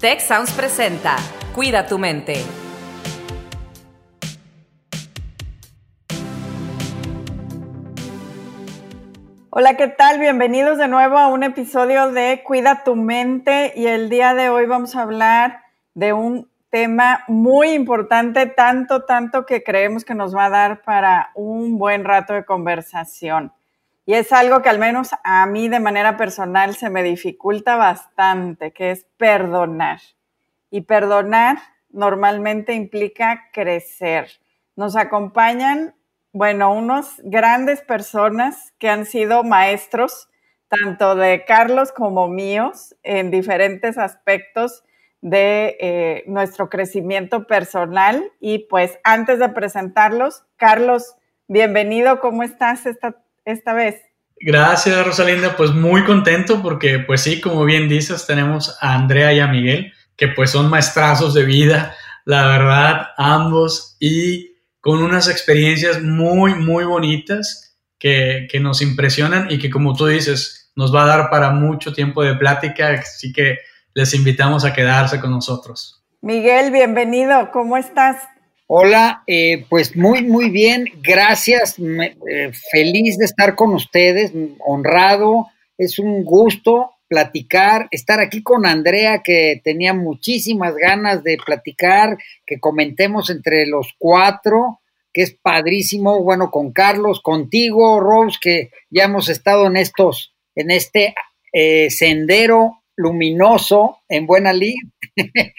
Tech Sounds presenta Cuida tu mente. Hola, ¿qué tal? Bienvenidos de nuevo a un episodio de Cuida tu mente y el día de hoy vamos a hablar de un tema muy importante, tanto, tanto que creemos que nos va a dar para un buen rato de conversación. Y es algo que al menos a mí de manera personal se me dificulta bastante, que es perdonar. Y perdonar normalmente implica crecer. Nos acompañan, bueno, unos grandes personas que han sido maestros, tanto de Carlos como míos, en diferentes aspectos de eh, nuestro crecimiento personal. Y pues antes de presentarlos, Carlos, bienvenido, ¿cómo estás esta vez. Gracias, Rosalinda. Pues muy contento porque, pues sí, como bien dices, tenemos a Andrea y a Miguel, que pues son maestrazos de vida, la verdad, ambos, y con unas experiencias muy, muy bonitas que, que nos impresionan y que, como tú dices, nos va a dar para mucho tiempo de plática, así que les invitamos a quedarse con nosotros. Miguel, bienvenido, ¿cómo estás? Hola, eh, pues muy, muy bien, gracias, eh, feliz de estar con ustedes, honrado, es un gusto platicar, estar aquí con Andrea, que tenía muchísimas ganas de platicar, que comentemos entre los cuatro, que es padrísimo, bueno, con Carlos, contigo, Rose, que ya hemos estado en estos, en este eh, sendero luminoso en Buena Lid,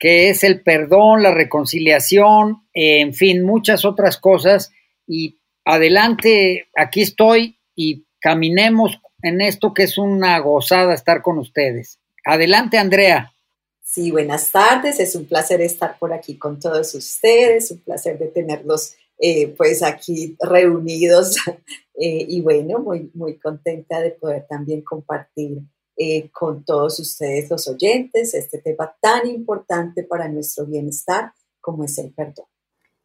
que es el perdón, la reconciliación, en fin, muchas otras cosas. Y adelante, aquí estoy y caminemos en esto que es una gozada estar con ustedes. Adelante, Andrea. Sí, buenas tardes, es un placer estar por aquí con todos ustedes, un placer de tenerlos eh, pues aquí reunidos eh, y bueno, muy, muy contenta de poder también compartir eh, con todos ustedes los oyentes este tema tan importante para nuestro bienestar como es el perdón.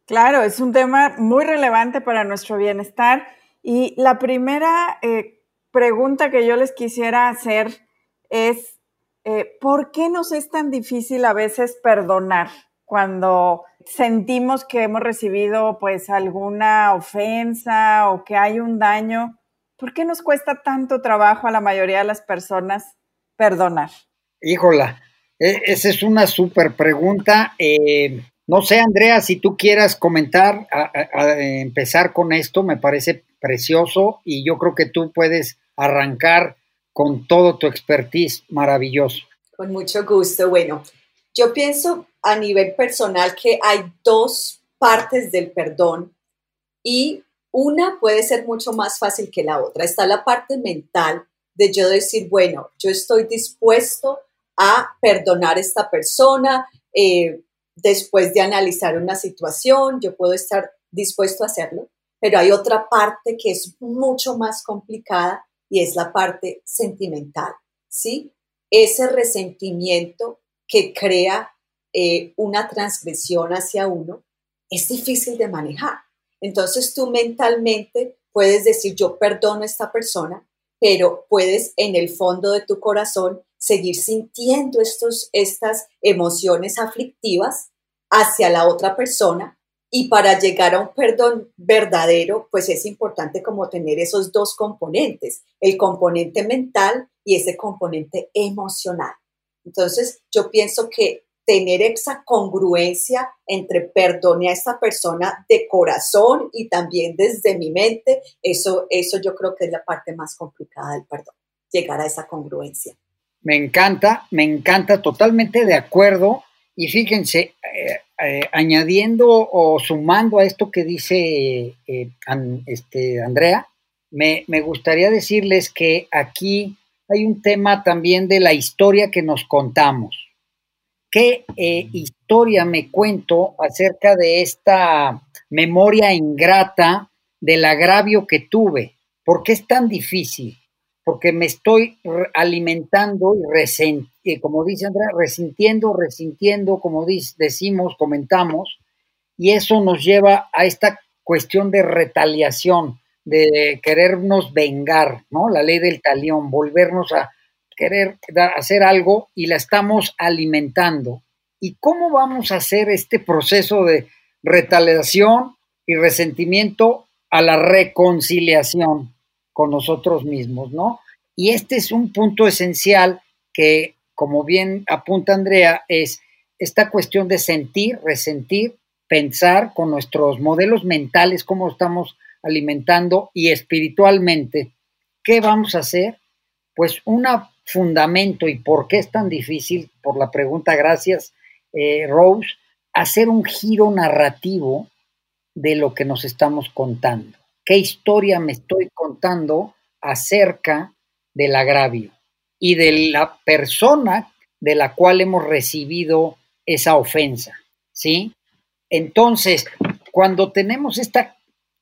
Claro, es un tema muy relevante para nuestro bienestar y la primera eh, pregunta que yo les quisiera hacer es, eh, ¿por qué nos es tan difícil a veces perdonar cuando sentimos que hemos recibido pues alguna ofensa o que hay un daño? ¿Por qué nos cuesta tanto trabajo a la mayoría de las personas perdonar? Híjola, e, esa es una súper pregunta. Eh, no sé, Andrea, si tú quieras comentar, a, empezar con esto, me parece precioso y yo creo que tú puedes arrancar con todo tu expertise maravilloso. Con mucho gusto. Bueno, yo pienso a nivel personal que hay dos partes del perdón y una puede ser mucho más fácil que la otra. Está la parte mental de yo decir, bueno, yo estoy dispuesto a perdonar a esta persona eh, después de analizar una situación, yo puedo estar dispuesto a hacerlo, pero hay otra parte que es mucho más complicada y es la parte sentimental, ¿sí? Ese resentimiento que crea eh, una transgresión hacia uno es difícil de manejar. Entonces tú mentalmente puedes decir, yo perdono a esta persona, pero puedes en el fondo de tu corazón seguir sintiendo estos, estas emociones aflictivas hacia la otra persona y para llegar a un perdón verdadero, pues es importante como tener esos dos componentes, el componente mental y ese componente emocional. Entonces, yo pienso que tener esa congruencia entre perdone a esta persona de corazón y también desde mi mente, eso, eso yo creo que es la parte más complicada del perdón, llegar a esa congruencia. Me encanta, me encanta, totalmente de acuerdo. Y fíjense, eh, eh, añadiendo o sumando a esto que dice eh, este, Andrea, me, me gustaría decirles que aquí hay un tema también de la historia que nos contamos ¿Qué eh, historia me cuento acerca de esta memoria ingrata del agravio que tuve? ¿Por qué es tan difícil? Porque me estoy alimentando y, eh, como dice Andrea, resintiendo, resintiendo, como decimos, comentamos, y eso nos lleva a esta cuestión de retaliación, de querernos vengar, ¿no? La ley del talión, volvernos a querer hacer algo y la estamos alimentando. ¿Y cómo vamos a hacer este proceso de retaliación y resentimiento a la reconciliación con nosotros mismos, ¿no? Y este es un punto esencial que, como bien apunta Andrea, es esta cuestión de sentir, resentir, pensar con nuestros modelos mentales, cómo estamos alimentando y espiritualmente, ¿qué vamos a hacer? Pues un fundamento y por qué es tan difícil, por la pregunta, gracias eh, Rose, hacer un giro narrativo de lo que nos estamos contando. ¿Qué historia me estoy contando acerca del agravio y de la persona de la cual hemos recibido esa ofensa? ¿Sí? Entonces, cuando tenemos esta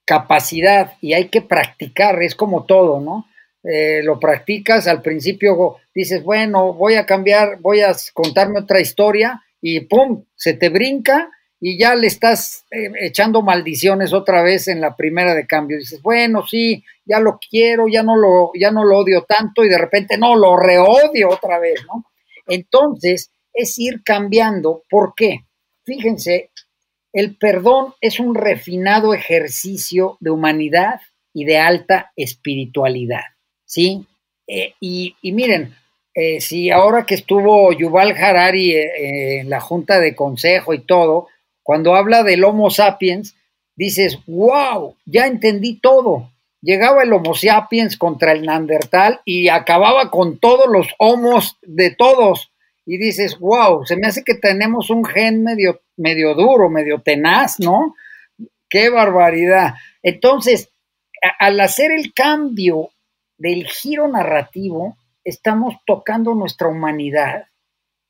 capacidad y hay que practicar, es como todo, ¿no? Eh, lo practicas, al principio dices, bueno, voy a cambiar, voy a contarme otra historia y ¡pum! se te brinca y ya le estás eh, echando maldiciones otra vez en la primera de cambio. Dices, bueno, sí, ya lo quiero, ya no lo, ya no lo odio tanto y de repente no, lo reodio otra vez, ¿no? Entonces, es ir cambiando. ¿Por qué? Fíjense, el perdón es un refinado ejercicio de humanidad y de alta espiritualidad, ¿sí? Eh, y, miren, eh, si ahora que estuvo Yuval Harari eh, en la Junta de Consejo y todo, cuando habla del Homo sapiens, dices, wow, ya entendí todo. Llegaba el Homo sapiens contra el Neandertal y acababa con todos los homos de todos. Y dices, wow, se me hace que tenemos un gen medio, medio duro, medio tenaz, ¿no? Qué barbaridad. Entonces, al hacer el cambio del giro narrativo, estamos tocando nuestra humanidad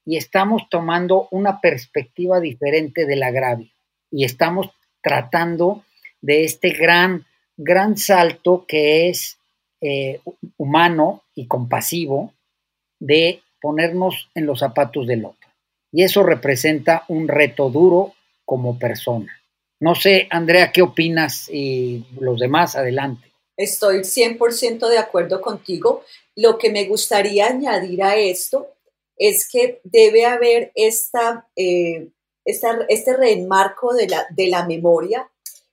y estamos tomando una perspectiva diferente del agravio y estamos tratando de este gran, gran salto que es eh, humano y compasivo de ponernos en los zapatos del otro. Y eso representa un reto duro como persona. No sé, Andrea, ¿qué opinas? Y los demás, adelante. Estoy 100% de acuerdo contigo. Lo que me gustaría añadir a esto es que debe haber esta, eh, este reenmarco de la, de la memoria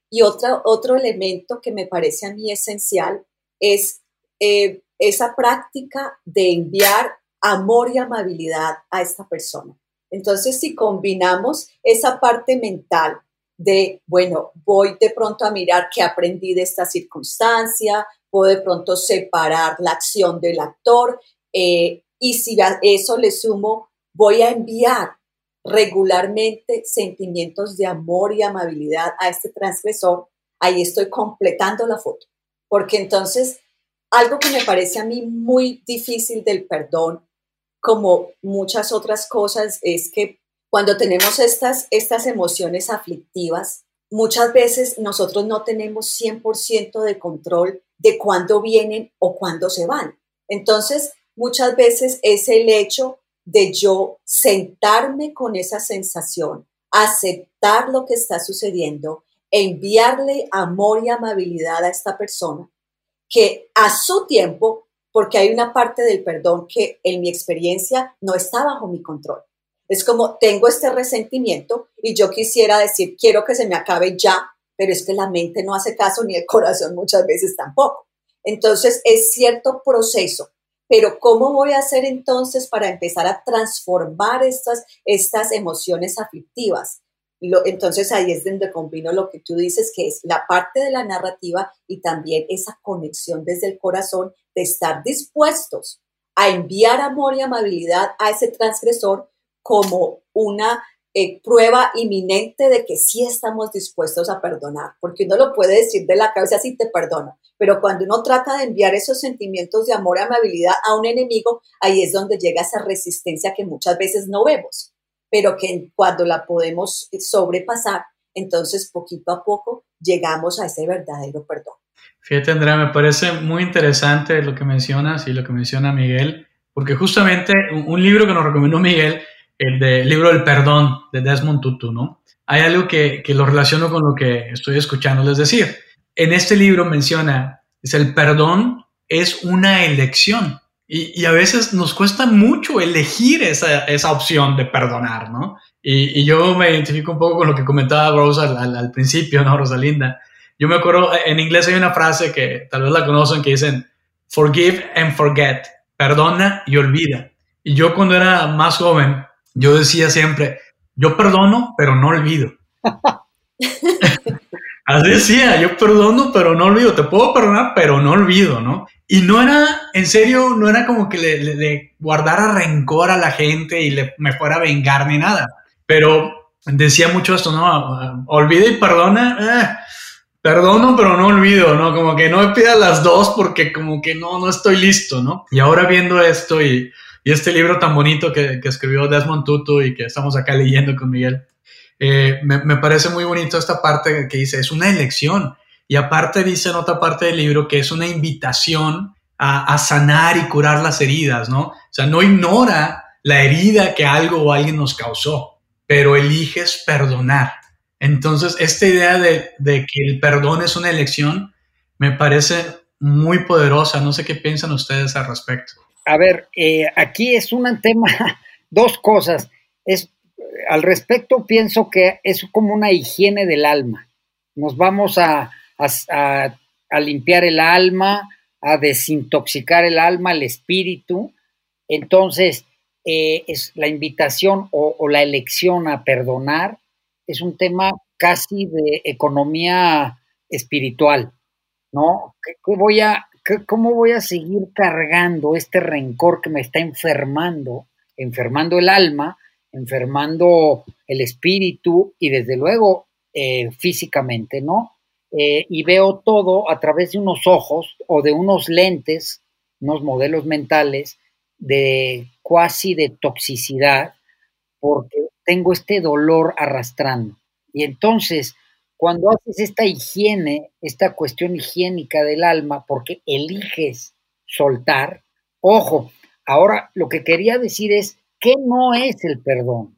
y otro, otro elemento que me parece a mí esencial es eh, esa práctica de enviar amor y amabilidad a esta persona. Entonces, si combinamos esa parte mental de, bueno, voy de pronto a mirar qué aprendí de esta circunstancia, puedo de pronto separar la acción del actor eh, y si a eso le sumo, voy a enviar regularmente sentimientos de amor y amabilidad a este transgresor, ahí estoy completando la foto. Porque entonces, algo que me parece a mí muy difícil del perdón, como muchas otras cosas, es que cuando tenemos estas, estas emociones aflictivas, muchas veces nosotros no tenemos 100% de control de cuándo vienen o cuándo se van. Entonces, muchas veces es el hecho de yo sentarme con esa sensación, aceptar lo que está sucediendo, enviarle amor y amabilidad a esta persona, que a su tiempo, porque hay una parte del perdón que en mi experiencia no está bajo mi control. Es como tengo este resentimiento y yo quisiera decir, quiero que se me acabe ya, pero es que la mente no hace caso ni el corazón muchas veces tampoco. Entonces es cierto proceso, pero ¿cómo voy a hacer entonces para empezar a transformar estas, estas emociones aflictivas? entonces ahí es donde combino lo que tú dices, que es la parte de la narrativa y también esa conexión desde el corazón de estar dispuestos a enviar amor y amabilidad a ese transgresor como una eh, prueba inminente de que sí estamos dispuestos a perdonar, porque uno lo puede decir de la cabeza, sí te perdono, pero cuando uno trata de enviar esos sentimientos de amor y amabilidad a un enemigo, ahí es donde llega esa resistencia que muchas veces no vemos, pero que cuando la podemos sobrepasar, entonces poquito a poco llegamos a ese verdadero perdón. Fíjate, Andrea, me parece muy interesante lo que mencionas y lo que menciona Miguel, porque justamente un libro que nos recomendó Miguel el de, libro del perdón de Desmond Tutu, ¿no? Hay algo que, que lo relaciono con lo que estoy escuchándoles decir. En este libro menciona, es el perdón es una elección. Y, a veces nos cuesta mucho elegir esa, esa opción de perdonar, ¿no? Y, yo me identifico un poco con lo que comentaba Rose al, al, principio, ¿no, Rosalinda? Yo me acuerdo, en inglés hay una frase que tal vez la conocen que dicen, forgive and forget, perdona y olvida. Y yo cuando era más joven, yo decía siempre, yo perdono, pero no olvido. Así decía, yo perdono, pero no olvido. Te puedo perdonar, pero no olvido, ¿no? Y no era, en serio, no era como que le, guardara rencor a la gente y le, me fuera a vengar ni nada. Pero decía mucho esto, ¿no? Olvida y perdona. Eh, perdono, pero no olvido, ¿no? Como que no me pida las dos porque como que no, no estoy listo, ¿no? Y ahora viendo esto y, este libro tan bonito que, que escribió Desmond Tutu y que estamos acá leyendo con Miguel, eh, me, parece muy bonito esta parte que dice, es una elección. Y aparte dice en otra parte del libro que es una invitación a, sanar y curar las heridas, ¿no? O sea, no ignora la herida que algo o alguien nos causó, pero eliges perdonar. Entonces, esta idea de, que el perdón es una elección me parece muy poderosa. No sé qué piensan ustedes al respecto. A ver, eh, aquí es un tema, dos cosas. Es al respecto pienso que es como una higiene del alma. Nos vamos a, limpiar el alma, a desintoxicar el alma, el espíritu. Entonces, eh, es la invitación o, la elección a perdonar es un tema casi de economía espiritual, ¿no? voy a, ¿Cómo voy a seguir cargando este rencor que me está enfermando, enfermando el alma? enfermando el espíritu y desde luego eh, físicamente, ¿no? Eh, y veo todo a través de unos ojos o de unos lentes, unos modelos mentales de cuasi de toxicidad, porque tengo este dolor arrastrando. Y entonces, cuando haces esta higiene, esta cuestión higiénica del alma, porque eliges soltar, ojo, ahora lo que quería decir es, ¿Qué no es el perdón?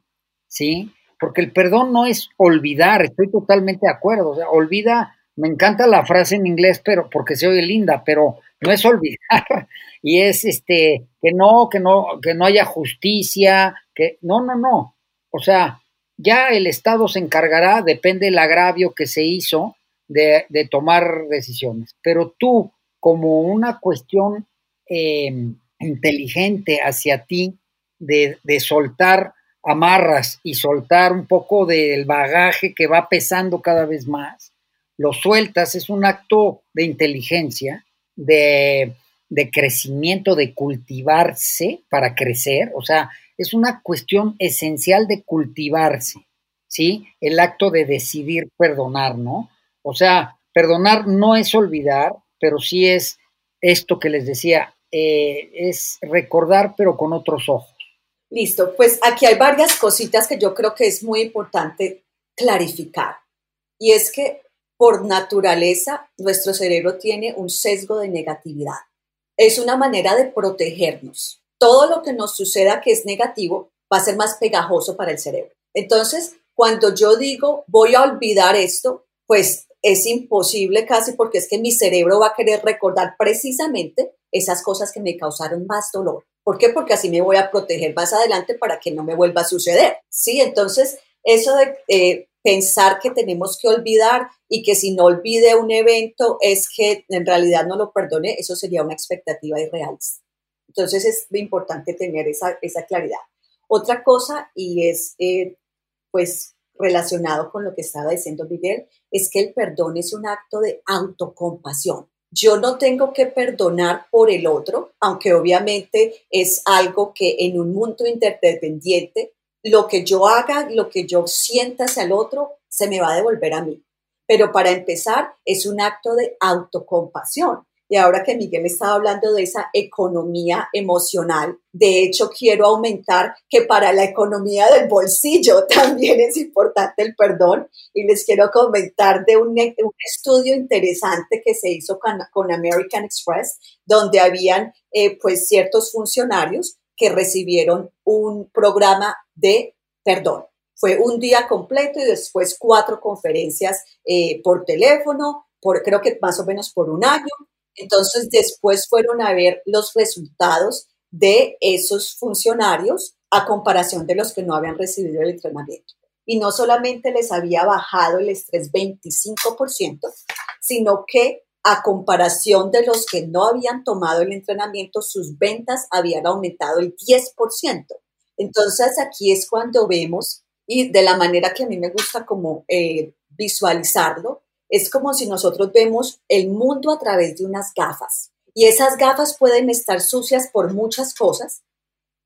¿Sí? Porque el perdón no es olvidar, estoy totalmente de acuerdo. O sea, olvida, me encanta la frase en inglés, pero porque se oye linda, pero no es olvidar. Y es este, que no, que no, que no haya justicia, que no, no, no. O sea, ya el Estado se encargará, depende del agravio que se hizo, de, tomar decisiones. Pero tú, como una cuestión eh, inteligente hacia ti, de, soltar amarras y soltar un poco del bagaje que va pesando cada vez más, lo sueltas, es un acto de inteligencia, de, de, crecimiento, de cultivarse para crecer, o sea, es una cuestión esencial de cultivarse, ¿sí? El acto de decidir perdonar, ¿no? O sea, perdonar no es olvidar, pero sí es esto que les decía, eh, es recordar pero con otros ojos. Listo, pues aquí hay varias cositas que yo creo que es muy importante clarificar. Y es que por naturaleza nuestro cerebro tiene un sesgo de negatividad. Es una manera de protegernos. Todo lo que nos suceda que es negativo va a ser más pegajoso para el cerebro. Entonces, cuando yo digo voy a olvidar esto, pues es imposible casi porque es que mi cerebro va a querer recordar precisamente esas cosas que me causaron más dolor. ¿Por qué? Porque así me voy a proteger más adelante para que no me vuelva a suceder. Sí, entonces eso de eh, pensar que tenemos que olvidar y que si no olvide un evento es que en realidad no lo perdone, eso sería una expectativa irrealista. Entonces es importante tener esa, esa claridad. Otra cosa, y es eh, pues relacionado con lo que estaba diciendo Miguel, es que el perdón es un acto de autocompasión. Yo no tengo que perdonar por el otro, aunque obviamente es algo que en un mundo interdependiente, lo que yo haga, lo que yo sienta hacia el otro, se me va a devolver a mí. Pero para empezar, es un acto de autocompasión. Y ahora que Miguel estaba hablando de esa economía emocional, de hecho quiero aumentar que para la economía del bolsillo también es importante el perdón. Y les quiero comentar de un, estudio interesante que se hizo con, American Express, donde habían eh, pues ciertos funcionarios que recibieron un programa de perdón. Fue un día completo y después cuatro conferencias eh, por teléfono, por, creo que más o menos por un año, Entonces después fueron a ver los resultados de esos funcionarios a comparación de los que no habían recibido el entrenamiento. Y no solamente les había bajado el estrés 25%, sino que a comparación de los que no habían tomado el entrenamiento, sus ventas habían aumentado el 10%. Entonces aquí es cuando vemos, y de la manera que a mí me gusta como eh, visualizarlo, es como si nosotros vemos el mundo a través de unas gafas. Y esas gafas pueden estar sucias por muchas cosas,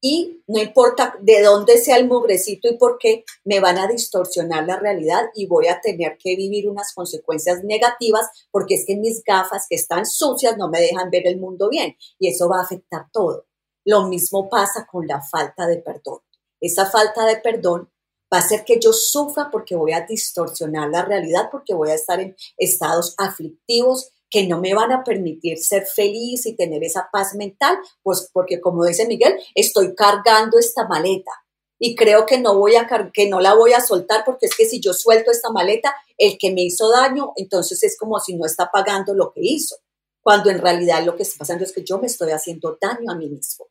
y no importa de dónde sea el mugrecito y por qué, me van a distorsionar la realidad y voy a tener que vivir unas consecuencias negativas porque es que mis gafas que están sucias no me dejan ver el mundo bien y eso va a afectar todo. Lo mismo pasa con la falta de perdón. Esa falta de perdón va a hacer que yo sufra porque voy a distorsionar la realidad, porque voy a estar en estados aflictivos que no me van a permitir ser feliz y tener esa paz mental, pues porque como dice Miguel, estoy cargando esta maleta y creo que no voy a que no la voy a soltar porque es que si yo suelto esta maleta, el que me hizo daño, entonces es como si no está pagando lo que hizo, cuando en realidad lo que está pasando es que yo me estoy haciendo daño a mí mismo.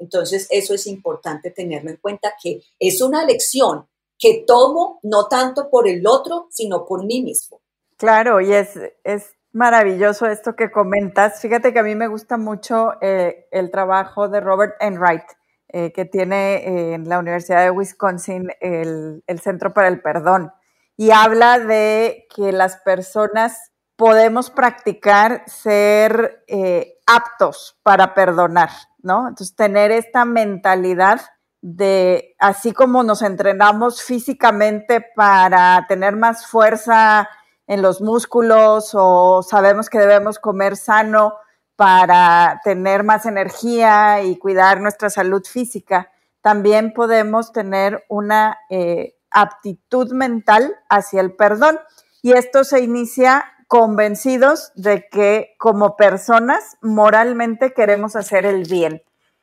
Entonces eso es importante tenerlo en cuenta que es una lección que tomo no tanto por el otro, sino por mí mismo. Claro, y es, es Maravilloso esto que comentas. Fíjate que a mí me gusta mucho eh, el trabajo de Robert Enright, eh, que tiene eh, en la Universidad de Wisconsin el, el, Centro para el Perdón. Y habla de que las personas podemos practicar ser aptos para perdonar, ¿no? Entonces, tener esta mentalidad de, así como nos entrenamos físicamente para tener más fuerza, en los músculos o sabemos que debemos comer sano para tener más energía y cuidar nuestra salud física, también podemos tener una eh, aptitud mental hacia el perdón. Y esto se inicia convencidos de que como personas moralmente queremos hacer el bien.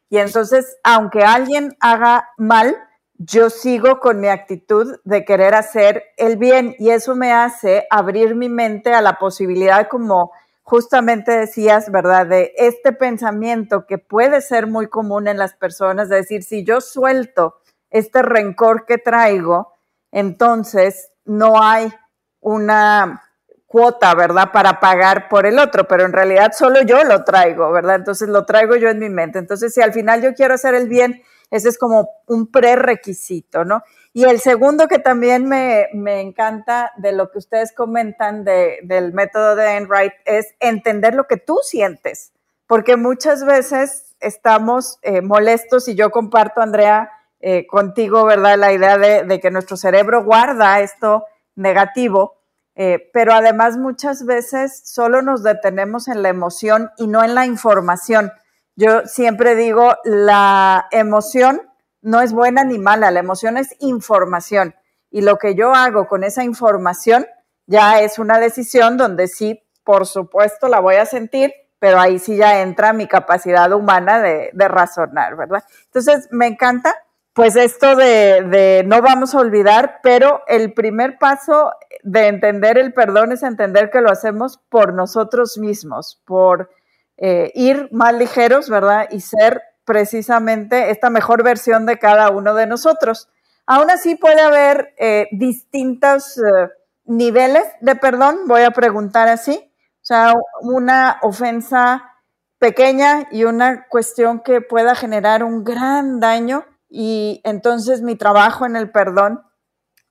Y entonces, aunque alguien haga mal, yo sigo con mi actitud de querer hacer el bien y eso me hace abrir mi mente a la posibilidad, como justamente decías, ¿verdad? De este pensamiento que puede ser muy común en las personas, de decir, si yo suelto este rencor que traigo, entonces no hay una cuota, ¿verdad? Para pagar por el otro, pero en realidad solo yo lo traigo, ¿verdad? Entonces lo traigo yo en mi mente. Entonces, si al final yo quiero hacer el bien, ese es como un prerequisito, ¿no? Y el segundo que también me, encanta de lo que ustedes comentan del método de Enright es entender lo que tú sientes, porque muchas veces estamos eh, molestos y yo comparto, Andrea, eh, contigo, ¿verdad? La idea de, que nuestro cerebro guarda esto negativo, eh, pero además muchas veces solo nos detenemos en la emoción y no en la información. Yo siempre digo, la emoción no es buena ni mala, la emoción es información. Y lo que yo hago con esa información ya es una decisión donde sí, por supuesto, la voy a sentir, pero ahí sí ya entra mi capacidad humana de, razonar, ¿verdad? Entonces, me encanta, pues esto de, de, no vamos a olvidar, pero el primer paso de entender el perdón es entender que lo hacemos por nosotros mismos, por eh, ir más ligeros, ¿verdad? Y ser precisamente esta mejor versión de cada uno de nosotros. Aún así puede haber eh, distintos eh, niveles de perdón, voy a preguntar así. O sea, una ofensa pequeña y una cuestión que pueda generar un gran daño y entonces mi trabajo en el perdón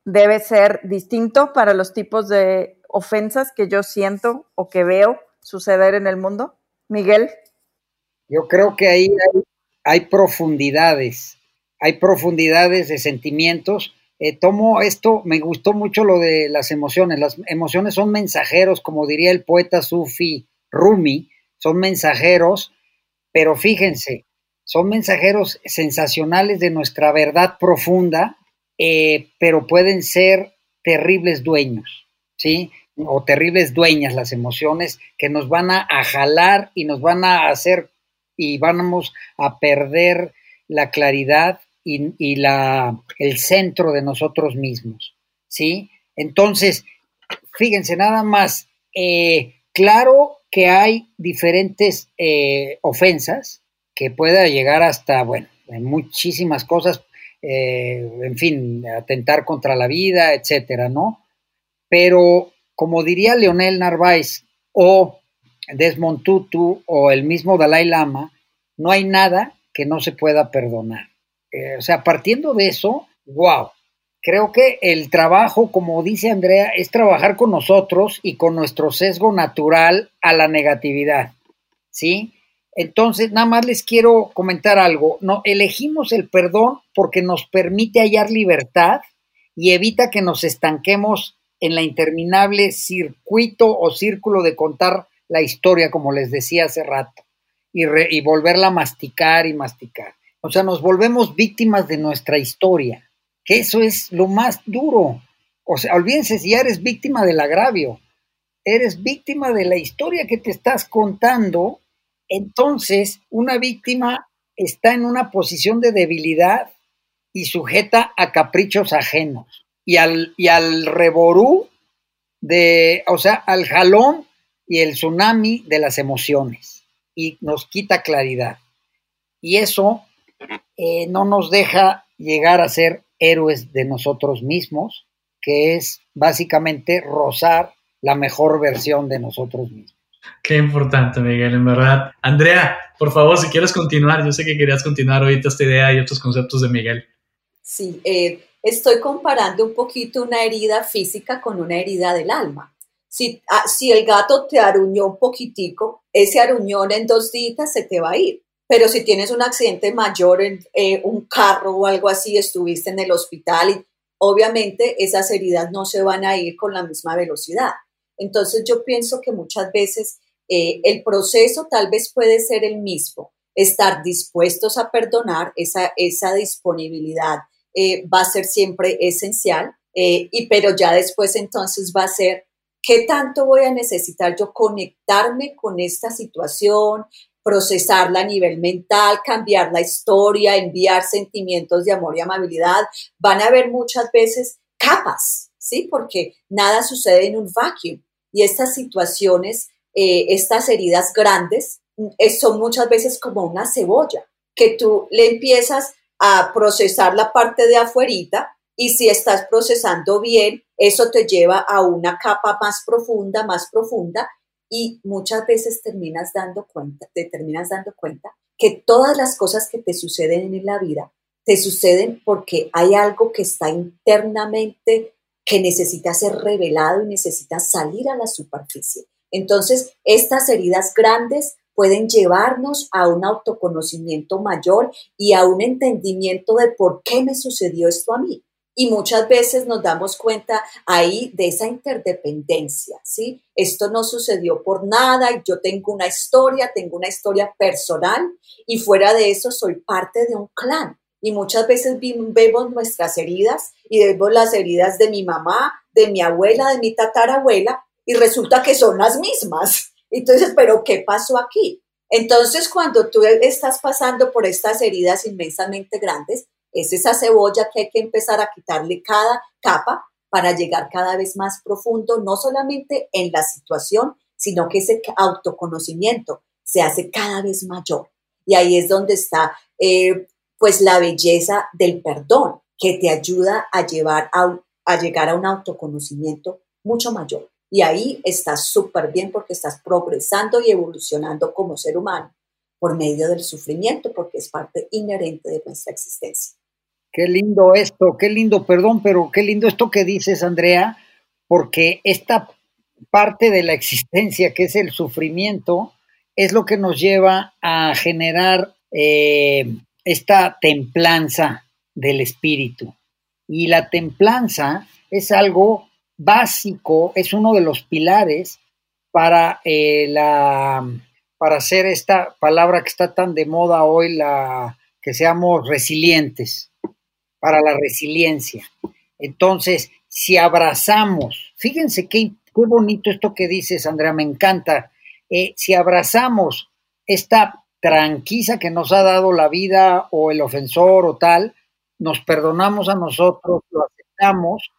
debe ser distinto para los tipos de ofensas que yo siento o que veo suceder en el mundo. Miguel. Yo creo que ahí hay, profundidades, hay profundidades de sentimientos. Eh, tomo esto, me gustó mucho lo de las emociones. Las emociones son mensajeros, como diría el poeta Sufi Rumi, son mensajeros, pero fíjense, son mensajeros sensacionales de nuestra verdad profunda, eh, pero pueden ser terribles dueños, ¿sí? o terribles dueñas las emociones que nos van a, jalar y nos van a hacer y vamos a perder la claridad y, la, el centro de nosotros mismos, ¿sí? Entonces, fíjense, nada más, eh, claro que hay diferentes eh, ofensas que pueda llegar hasta, bueno, muchísimas cosas, eh, en fin, atentar contra la vida, etcétera, ¿no? Pero, como diría Leonel Narváez o Desmond Tutu o el mismo Dalai Lama, no hay nada que no se pueda perdonar. Eh, o sea, partiendo de eso, wow, creo que el trabajo, como dice Andrea, es trabajar con nosotros y con nuestro sesgo natural a la negatividad, ¿sí? Entonces, nada más les quiero comentar algo. No, elegimos el perdón porque nos permite hallar libertad y evita que nos estanquemos en la interminable circuito o círculo de contar la historia, como les decía hace rato, y, y volverla a masticar y masticar. O sea, nos volvemos víctimas de nuestra historia, que eso es lo más duro. O sea, olvídense si ya eres víctima del agravio, eres víctima de la historia que te estás contando entonces una víctima está en una posición de debilidad y sujeta a caprichos ajenos y al, y al reború de, o sea, al jalón y el tsunami de las emociones y nos quita claridad. Y eso eh, no nos deja llegar a ser héroes de nosotros mismos, que es básicamente rozar la mejor versión de nosotros mismos. Qué importante, Miguel, en verdad. Andrea, por favor, si quieres continuar, yo sé que querías continuar ahorita esta idea y otros conceptos de Miguel. Sí, eh, estoy comparando un poquito una herida física con una herida del alma. Si, ah, si el gato te aruñó un poquitico, ese aruñón en dos días se te va a ir. Pero si tienes un accidente mayor en eh, un carro o algo así, estuviste en el hospital y obviamente esas heridas no se van a ir con la misma velocidad. Entonces yo pienso que muchas veces eh, el proceso tal vez puede ser el mismo, estar dispuestos a perdonar, esa, esa disponibilidad eh, va a ser siempre esencial, eh, y, pero ya después entonces va a ser qué tanto voy a necesitar yo conectarme con esta situación, procesarla a nivel mental, cambiar la historia, enviar sentimientos de amor y amabilidad. Van a haber muchas veces capas, ¿sí? Porque nada sucede en un vacuum y estas situaciones, eh, estas heridas grandes, eh, son muchas veces como una cebolla, que tú le empiezas a procesar la parte de afuerita y si estás procesando bien, eso te lleva a una capa más profunda, más profunda y muchas veces terminas dando cuenta, te terminas dando cuenta que todas las cosas que te suceden en la vida te suceden porque hay algo que está internamente que necesita ser revelado y necesita salir a la superficie. Entonces, estas heridas grandes pueden llevarnos a un autoconocimiento mayor y a un entendimiento de por qué me sucedió esto a mí. Y muchas veces nos damos cuenta ahí de esa interdependencia, ¿sí? Esto no sucedió por nada, yo tengo una historia, tengo una historia personal y fuera de eso soy parte de un clan. Y muchas veces vemos nuestras heridas y vemos las heridas de mi mamá, de mi abuela, de mi tatarabuela, y resulta que son las mismas. Entonces, ¿pero qué pasó aquí? Entonces, cuando tú estás pasando por estas heridas inmensamente grandes, es esa cebolla que hay que empezar a quitarle cada capa para llegar cada vez más profundo, no solamente en la situación, sino que ese autoconocimiento se hace cada vez mayor. Y ahí es donde está eh, pues la belleza del perdón, que te ayuda a, llevar a, llegar a un autoconocimiento mucho mayor. Y ahí estás súper bien porque estás progresando y evolucionando como ser humano por medio del sufrimiento, porque es parte inherente de nuestra existencia. Qué lindo esto, qué lindo, perdón, pero qué lindo esto que dices, Andrea, porque esta parte de la existencia, que es el sufrimiento, es lo que nos lleva a generar eh, esta templanza del espíritu. Y la templanza es algo básico, es uno de los pilares para, eh, la, para hacer esta palabra que está tan de moda hoy, la, que seamos resilientes, para la resiliencia. Entonces, si abrazamos, fíjense qué, qué bonito esto que dices, Andrea, me encanta. Eh, si abrazamos esta tranquila que nos ha dado la vida o el ofensor o tal, nos perdonamos a nosotros, lo aceptamos,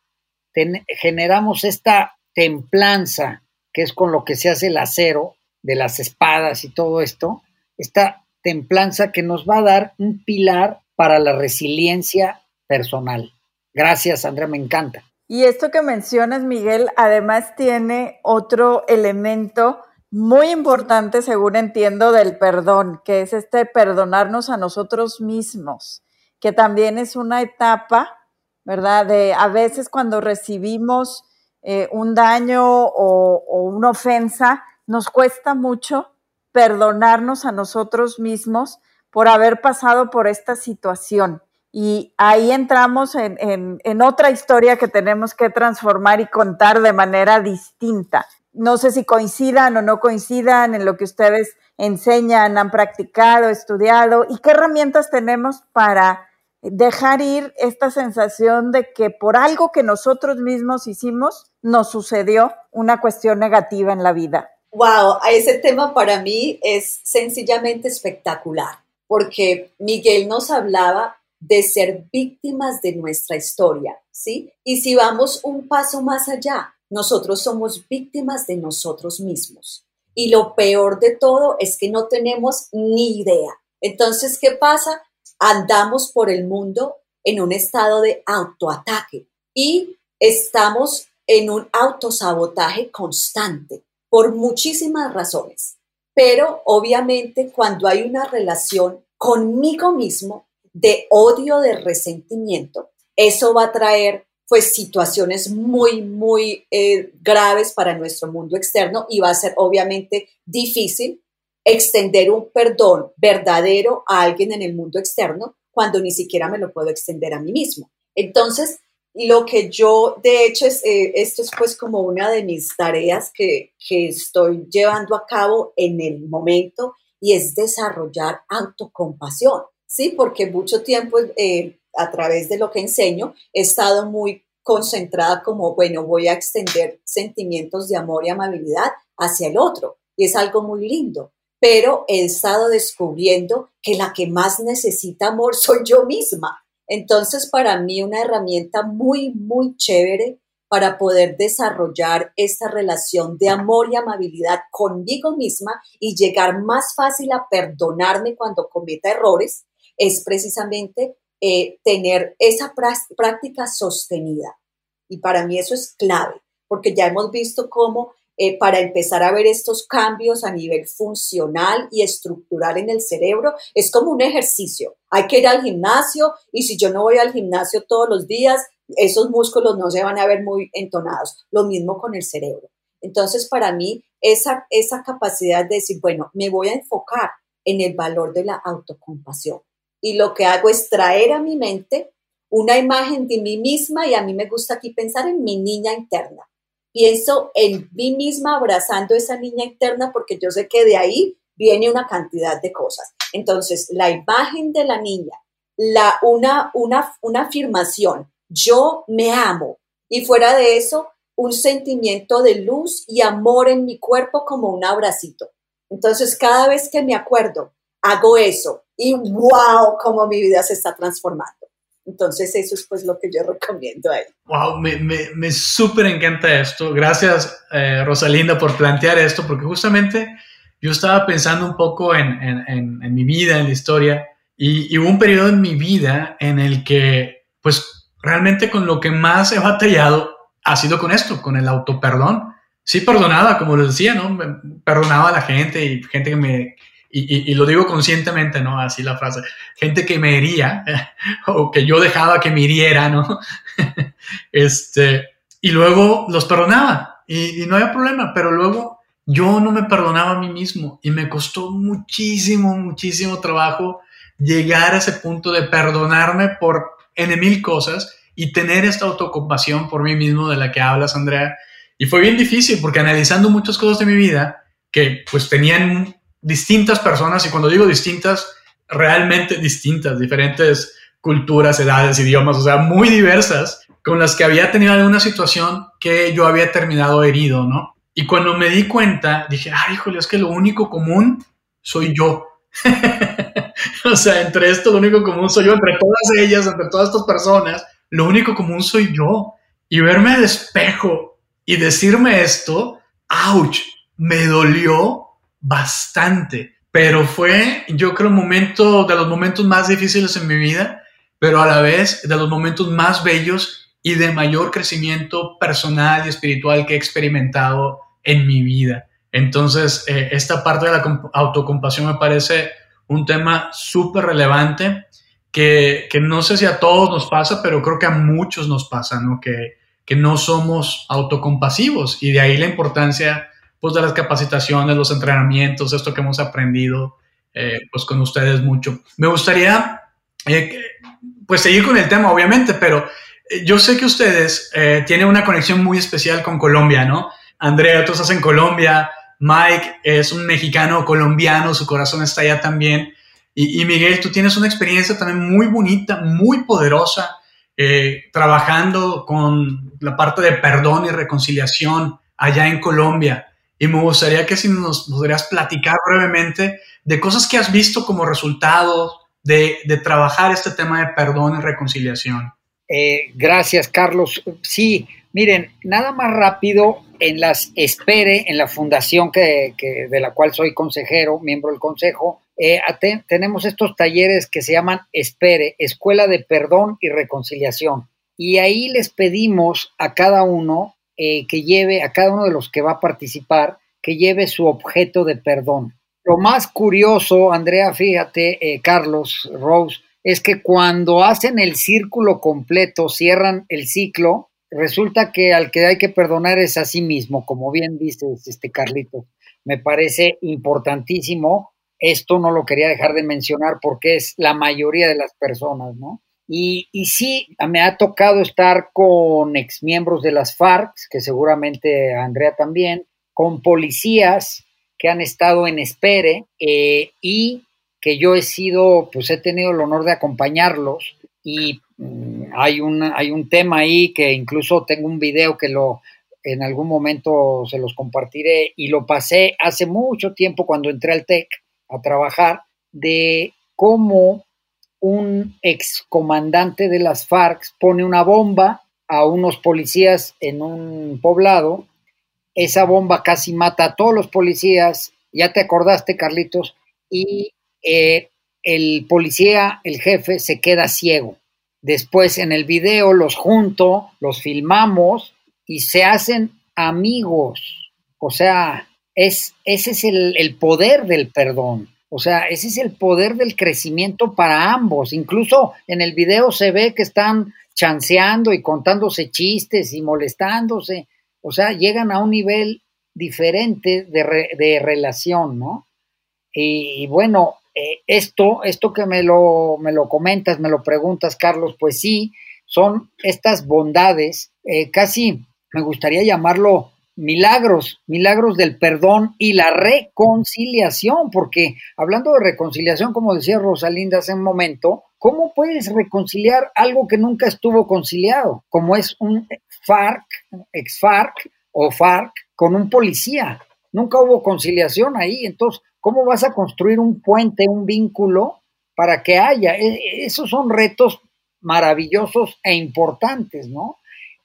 generamos esta templanza que es con lo que se hace el acero de las espadas y todo esto, esta templanza que nos va a dar un pilar para la resiliencia personal. Gracias, Andrea, me encanta. Y esto que mencionas, Miguel, además tiene otro elemento muy importante, según entiendo, del perdón, que es este perdonarnos a nosotros mismos, que también es una etapa, ¿verdad? De a veces cuando recibimos eh, un daño o, o una ofensa, nos cuesta mucho perdonarnos a nosotros mismos por haber pasado por esta situación. Y ahí entramos en, otra historia que tenemos que transformar y contar de manera distinta. No sé si coincidan o no coincidan en lo que ustedes enseñan, han practicado, estudiado y qué herramientas tenemos para dejar ir esta sensación de que por algo que nosotros mismos hicimos nos sucedió una cuestión negativa en la vida. Wow, ese tema para mí es sencillamente espectacular, porque Miguel nos hablaba de ser víctimas de nuestra historia, ¿sí? Y si vamos un paso más allá, nosotros somos víctimas de nosotros mismos. Y lo peor de todo es que no tenemos ni idea. Entonces, ¿qué pasa? Andamos por el mundo en un estado de autoataque y estamos en un autosabotaje constante por muchísimas razones. Pero obviamente cuando hay una relación conmigo mismo, de odio, de resentimiento, eso va a traer pues situaciones muy, muy eh, graves para nuestro mundo externo y va a ser obviamente difícil extender un perdón verdadero a alguien en el mundo externo cuando ni siquiera me lo puedo extender a mí mismo. Entonces, lo que yo, de hecho, es, eh, esto es pues como una de mis tareas que, que estoy llevando a cabo en el momento y es desarrollar autocompasión. ¿sí? Porque mucho tiempo eh, a través de lo que enseño he estado muy concentrada como, bueno, voy a extender sentimientos de amor y amabilidad hacia el otro. Y es algo muy lindo. Pero he estado descubriendo que la que más necesita amor soy yo misma. Entonces, para mí, una herramienta muy, muy chévere para poder desarrollar esta relación de amor y amabilidad conmigo misma y llegar más fácil a perdonarme cuando cometa errores es precisamente eh, tener esa práctica sostenida. Y para mí eso es clave, porque ya hemos visto cómo eh, para empezar a ver estos cambios a nivel funcional y estructural en el cerebro, es como un ejercicio. Hay que ir al gimnasio y si yo no voy al gimnasio todos los días, esos músculos no se van a ver muy entonados. Lo mismo con el cerebro. Entonces, para mí, esa, esa capacidad de decir, bueno, me voy a enfocar en el valor de la autocompasión y lo que hago es traer a mi mente una imagen de mí misma y a mí me gusta aquí pensar en mi niña interna. Pienso en mí misma abrazando esa niña interna porque yo sé que de ahí viene una cantidad de cosas. Entonces, la imagen de la niña, la, una, una, una afirmación, yo me amo. Y fuera de eso, un sentimiento de luz y amor en mi cuerpo como un abracito. Entonces, cada vez que me acuerdo hago eso y wow, cómo mi vida se está transformando. Entonces eso es pues lo que yo recomiendo ahí. Wow, me, me, me súper encanta esto. Gracias eh, Rosalinda por plantear esto, porque justamente yo estaba pensando un poco en, en, en, mi vida, en la historia, y, y, hubo un periodo en mi vida en el que pues realmente con lo que más he batallado ha sido con esto, con el autoperdón. Sí perdonaba, como les decía, ¿no? Perdonaba a la gente y gente que me, y, lo digo conscientemente, ¿no? Así la frase, gente que me hería o que yo dejaba que me hiriera, ¿no? este, y luego los perdonaba y, no había problema, pero luego yo no me perdonaba a mí mismo y me costó muchísimo, muchísimo trabajo llegar a ese punto de perdonarme por en mil cosas y tener esta autocompasión por mí mismo de la que hablas, Andrea. Y fue bien difícil porque analizando muchas cosas de mi vida que pues tenían distintas personas, y cuando digo distintas, realmente distintas, diferentes culturas, edades, idiomas, o sea, muy diversas, con las que había tenido alguna situación que yo había terminado herido, ¿no? Y cuando me di cuenta, dije, ay, híjole, es que lo único común soy yo. o sea, entre esto lo único común soy yo, entre todas ellas, entre todas estas personas, lo único común soy yo. Y verme al espejo y decirme esto, ouch, me dolió bastante, pero fue, yo creo, un momento de los momentos más difíciles en mi vida, pero a la vez de los momentos más bellos y de mayor crecimiento personal y espiritual que he experimentado en mi vida. Entonces, eh, esta parte de la autocompasión me parece un tema súper relevante que, que, no sé si a todos nos pasa, pero creo que a muchos nos pasa, ¿no? Que, que no somos autocompasivos y de ahí la importancia pues de las capacitaciones, los entrenamientos, esto que hemos aprendido eh, pues con ustedes mucho. Me gustaría eh, pues seguir con el tema, obviamente, pero eh, yo sé que ustedes tienen una conexión muy especial con Colombia, ¿no? Andrea, tú estás en Colombia, Mike es un mexicano colombiano, su corazón está allá también. Y, y Miguel, tú tienes una experiencia también muy bonita, muy poderosa, trabajando con la parte de perdón y reconciliación allá en Colombia. Y me gustaría que si nos podrías platicar brevemente de cosas que has visto como resultado de, de trabajar este tema de perdón y reconciliación. Eh, gracias, Carlos. Sí, miren, nada más rápido, en las Espere, en la fundación que, que de la cual soy consejero, miembro del consejo, eh, tenemos estos talleres que se llaman Espere, Escuela de Perdón y Reconciliación. Y ahí les pedimos a cada uno eh, que lleve, a cada uno de los que va a participar, que lleve su objeto de perdón. Lo más curioso, Andrea, fíjate, eh, Carlos, Rose, es que cuando hacen el círculo completo, cierran el ciclo, resulta que al que hay que perdonar es a sí mismo, como bien dices, este Carlito. Me parece importantísimo. Esto no lo quería dejar de mencionar porque es la mayoría de las personas, ¿no? Y, sí, me ha tocado estar con exmiembros de las FARC, que seguramente Andrea también, con policías que han estado en espere eh, y que yo he sido, pues he tenido el honor de acompañarlos. Y mm, hay, un, hay un tema ahí que incluso tengo un video que lo en algún momento se los compartiré y lo pasé hace mucho tiempo cuando entré al TEC a trabajar de cómo un excomandante de las FARC pone una bomba a unos policías en un poblado. Esa bomba casi mata a todos los policías. Ya te acordaste, Carlitos. Y eh, el policía, el jefe, se queda ciego. Después en el video los junto, los filmamos y se hacen amigos. O sea, es, ese es el poder del perdón. O sea, ese es el poder del crecimiento para ambos. Incluso en el video se ve que están chanceando y contándose chistes y molestándose. O sea, llegan a un nivel diferente de, relación, ¿no? Y, bueno, eh, esto, esto que me lo, me lo comentas, me lo preguntas, Carlos, pues sí, son estas bondades, eh, casi me gustaría llamarlo milagros, milagros del perdón y la reconciliación, porque hablando de reconciliación, como decía Rosalinda hace un momento, ¿cómo puedes reconciliar algo que nunca estuvo conciliado? Como es un FARC, ex FARC o FARC con un policía. Nunca hubo conciliación ahí, entonces, ¿cómo vas a construir un puente, un vínculo para que haya? E, esos son retos maravillosos e importantes, ¿no?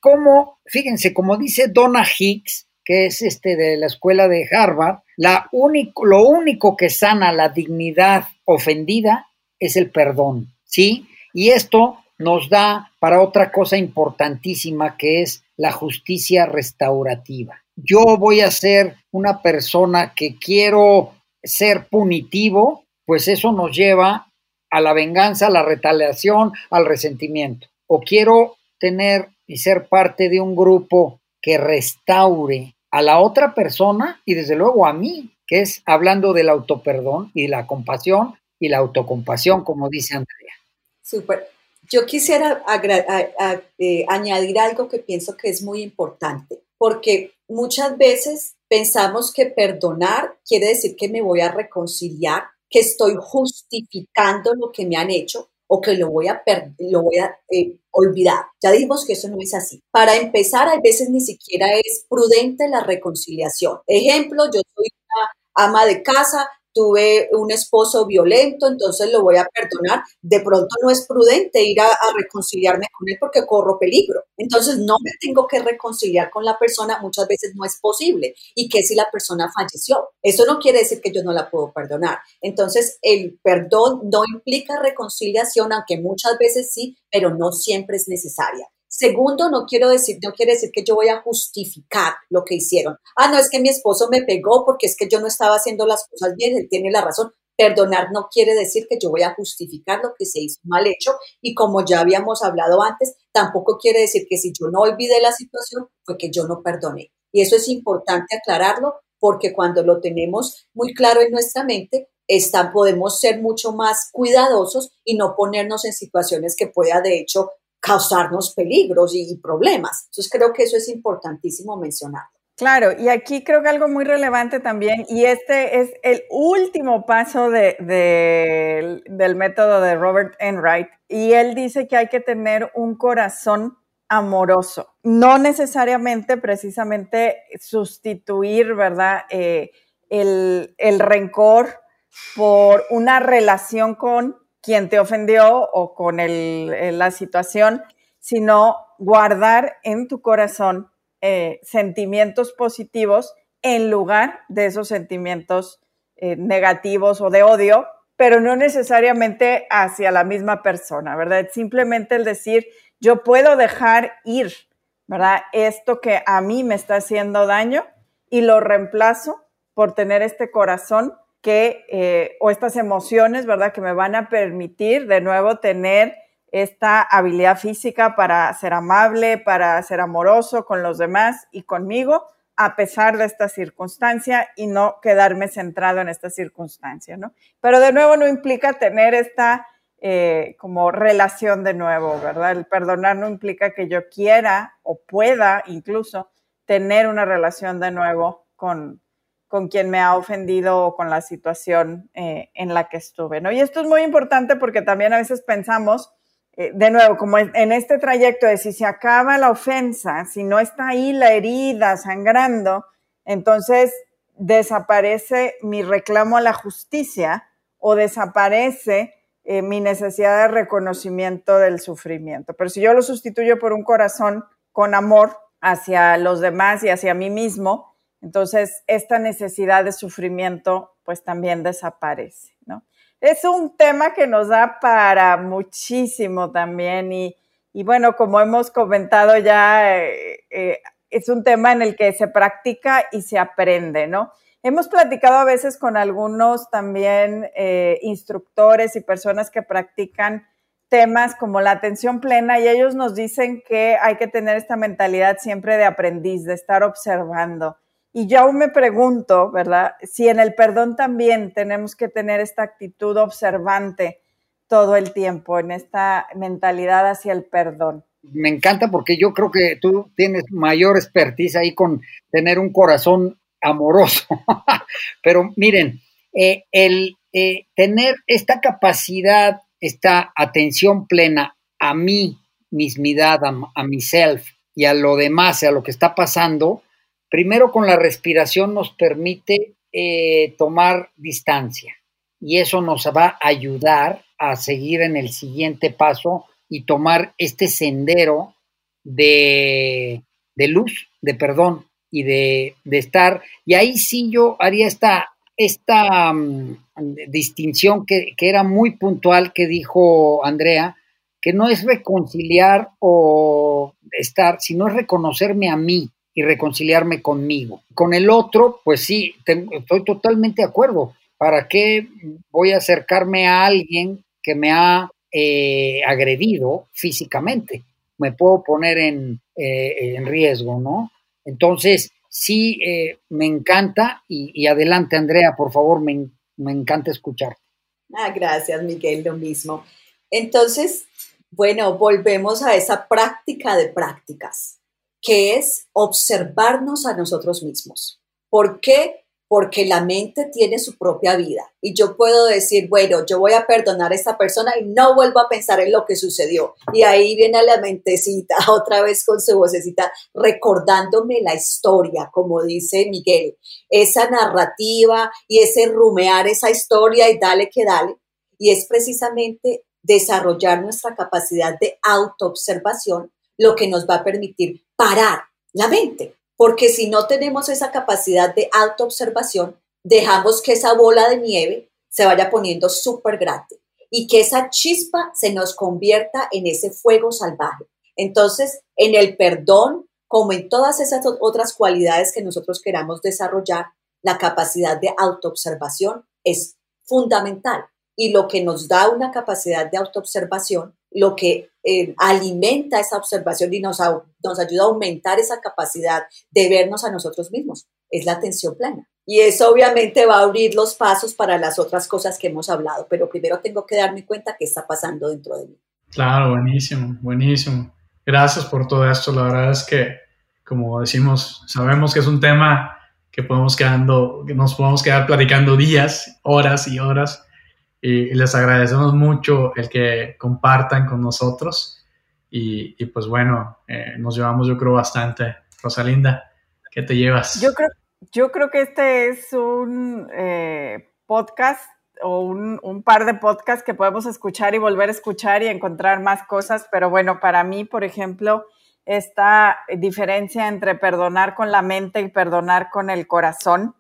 Como, fíjense, como dice Donna Hicks, que es este de la escuela de Harvard, la único, lo único que sana la dignidad ofendida es el perdón, ¿sí? Y esto nos da para otra cosa importantísima que es la justicia restaurativa. Yo voy a ser una persona que quiero ser punitivo, pues eso nos lleva a la venganza, a la retaliación, al resentimiento. O quiero tener y ser parte de un grupo que restaure a la otra persona y desde luego a mí, que es hablando del autoperdón y la compasión y la autocompasión, como dice Andrea. Súper. Yo quisiera eh, añadir algo que pienso que es muy importante, porque muchas veces pensamos que perdonar quiere decir que me voy a reconciliar, que estoy justificando lo que me han hecho, o que lo voy a, lo voy a eh, olvidar. Ya dijimos que eso no es así. Para empezar, a veces ni siquiera es prudente la reconciliación. Ejemplo, yo soy una ama de casa tuve un esposo violento, entonces lo voy a perdonar. De pronto no es prudente ir a, reconciliarme con él porque corro peligro. Entonces no me tengo que reconciliar con la persona, muchas veces no es posible. ¿Y qué si la persona falleció? Eso no quiere decir que yo no la puedo perdonar. Entonces el perdón no implica reconciliación, aunque muchas veces sí, pero no siempre es necesaria. Segundo, no quiero decir, no quiere decir que yo voy a justificar lo que hicieron. Ah, no, es que mi esposo me pegó porque es que yo no estaba haciendo las cosas bien, él tiene la razón. Perdonar no quiere decir que yo voy a justificar lo que se hizo mal hecho y como ya habíamos hablado antes, tampoco quiere decir que si yo no olvidé la situación fue que yo no perdoné. Y eso es importante aclararlo porque cuando lo tenemos muy claro en nuestra mente, está, podemos ser mucho más cuidadosos y no ponernos en situaciones que pueda de hecho causarnos peligros y, problemas. Entonces creo que eso es importantísimo mencionarlo. Claro, y aquí creo que algo muy relevante también, y este es el último paso de, del método de Robert Enright, y él dice que hay que tener un corazón amoroso, no necesariamente precisamente sustituir, ¿verdad? Eh, el, el rencor por una relación con quien te ofendió o con la situación, sino guardar en tu corazón eh, sentimientos positivos en lugar de esos sentimientos eh, negativos o de odio, pero no necesariamente hacia la misma persona, ¿verdad? Simplemente el decir, yo puedo dejar ir, ¿verdad? Esto que a mí me está haciendo daño y lo reemplazo por tener este corazón que, eh, o estas emociones, ¿verdad? Que me van a permitir de nuevo tener esta habilidad física para ser amable, para ser amoroso con los demás y conmigo, a pesar de esta circunstancia y no quedarme centrado en esta circunstancia, ¿no? Pero de nuevo no implica tener esta eh, como relación de nuevo, ¿verdad? El perdonar no implica que yo quiera o pueda incluso tener una relación de nuevo con, con quien me ha ofendido o con la situación eh, en la que estuve, ¿no? Y esto es muy importante porque también a veces pensamos, eh, de nuevo, como en este trayecto de si se acaba la ofensa, si no está ahí la herida sangrando, entonces desaparece mi reclamo a la justicia o desaparece eh, mi necesidad de reconocimiento del sufrimiento. Pero si yo lo sustituyo por un corazón con amor hacia los demás y hacia mí mismo, entonces, esta necesidad de sufrimiento pues también desaparece, ¿no? Es un tema que nos da para muchísimo también y, bueno, como hemos comentado ya, eh, eh, es un tema en el que se practica y se aprende, ¿no? Hemos platicado a veces con algunos también eh, instructores y personas que practican temas como la atención plena y ellos nos dicen que hay que tener esta mentalidad siempre de aprendiz, de estar observando, y yo aún me pregunto, ¿verdad? Si en el perdón también tenemos que tener esta actitud observante todo el tiempo, en esta mentalidad hacia el perdón. Me encanta porque yo creo que tú tienes mayor expertise ahí con tener un corazón amoroso. Pero miren, eh, el eh, tener esta capacidad, esta atención plena a mí, mismidad, a, a mi self y a lo demás, a lo que está pasando, Primero con la respiración nos permite eh, tomar distancia y eso nos va a ayudar a seguir en el siguiente paso y tomar este sendero de, luz, de perdón y de, estar. Y ahí sí yo haría esta, esta mm, distinción que, que era muy puntual que dijo Andrea, que no es reconciliar o estar, sino es reconocerme a mí, y reconciliarme conmigo. Con el otro, pues sí, estoy totalmente de acuerdo. ¿Para qué voy a acercarme a alguien que me ha eh, agredido físicamente? Me puedo poner en, eh, en riesgo, ¿no? Entonces, sí, eh, me encanta y, adelante, Andrea, por favor, me, me encanta escucharte. Ah, gracias, Miguel, lo mismo. Entonces, bueno, volvemos a esa práctica de prácticas que es observarnos a nosotros mismos. ¿Por qué? porque la mente tiene su propia vida y yo puedo decir, bueno, yo voy a perdonar a esta persona y no vuelvo a pensar en lo que sucedió. Y ahí viene la mentecita otra vez con su vocecita recordándome la historia, como dice Miguel, esa narrativa y ese rumear esa historia y dale que dale. Y es precisamente desarrollar nuestra capacidad de autoobservación lo que nos va a permitir parar la mente porque si no tenemos esa capacidad de autoobservación, dejamos que esa bola de nieve se vaya poniendo súper grande y que esa chispa se nos convierta en ese fuego salvaje. Entonces, en el perdón, como en todas esas otras cualidades que nosotros queramos desarrollar, la capacidad de autoobservación es fundamental. Y lo que nos da una capacidad de autoobservación lo que eh, alimenta esa observación y nos, ayuda a aumentar esa capacidad de vernos a nosotros mismos. Es la atención plana. Y eso obviamente va a abrir los pasos para las otras cosas que hemos hablado, pero primero tengo que darme cuenta qué está pasando dentro de mí. Claro, buenísimo, buenísimo. Gracias por todo esto. La verdad es que, como decimos, sabemos que es un tema que podemos quedando, que nos podemos quedar platicando días, horas y horas y, les agradecemos mucho el que compartan con nosotros y, pues bueno, eh, nos llevamos yo creo bastante. Rosalinda, ¿qué te llevas? Yo creo, yo creo que este es un eh, podcast o un, un, par de podcasts que podemos escuchar y volver a escuchar y encontrar más cosas, pero bueno, para mí, por ejemplo, esta diferencia entre perdonar con la mente y perdonar con el corazón,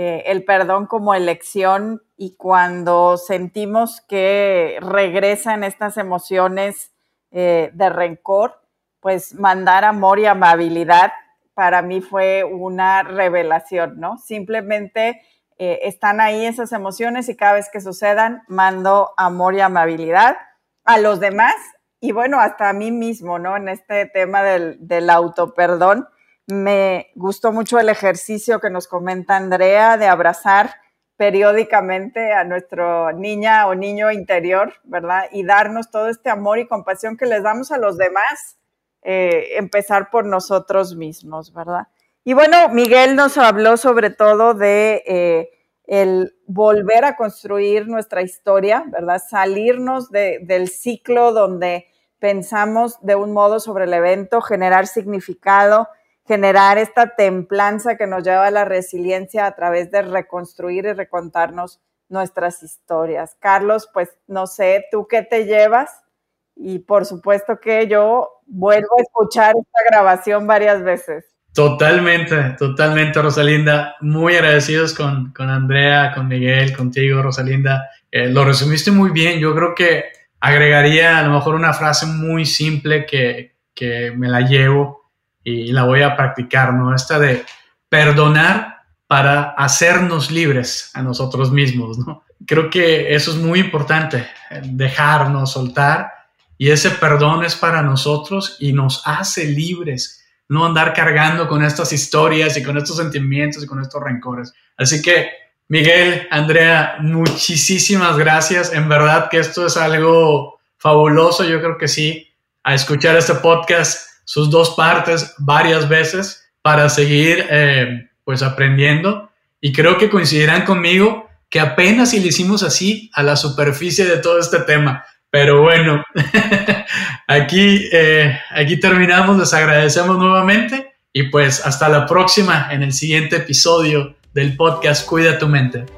eh, el perdón como elección y cuando sentimos que regresan estas emociones eh, de rencor, pues mandar amor y amabilidad para mí fue una revelación, ¿no? Simplemente eh, están ahí esas emociones y cada vez que sucedan, mando amor y amabilidad a los demás y bueno, hasta a mí mismo, ¿no? En este tema del, del autoperdón me gustó mucho el ejercicio que nos comenta Andrea de abrazar periódicamente a nuestro niña o niño interior, ¿verdad? Y darnos todo este amor y compasión que les damos a los demás, eh, empezar por nosotros mismos, ¿verdad? Y bueno, Miguel nos habló sobre todo de eh, el volver a construir nuestra historia, ¿verdad? Salirnos del ciclo donde pensamos de un modo sobre el evento, generar significado, generar esta templanza que nos lleva a la resiliencia a través de reconstruir y recontarnos nuestras historias. Carlos, pues no sé, ¿tú qué te llevas? Y por supuesto que yo vuelvo a escuchar esta grabación varias veces. Totalmente, totalmente, Rosalinda. Muy agradecidos con, con Andrea, con Miguel, contigo, Rosalinda. Eh, lo resumiste muy bien. Yo creo que agregaría a lo mejor una frase muy simple que, que me la llevo y la voy a practicar, ¿no? Esta de perdonar para hacernos libres a nosotros mismos, ¿no? Creo que eso es muy importante, dejarnos, soltar, y ese perdón es para nosotros y nos hace libres, no andar cargando con estas historias y con estos sentimientos y con estos rencores. Así que, Miguel, Andrea, muchísimas gracias. En verdad que esto es algo fabuloso, yo creo que sí, a escuchar este podcast sus dos partes varias veces para seguir eh, pues aprendiendo y creo que coincidirán conmigo que apenas si le hicimos así a la superficie de todo este tema. Pero bueno, aquí, eh, aquí terminamos, les agradecemos nuevamente y pues hasta la próxima en el siguiente episodio del podcast Cuida tu mente.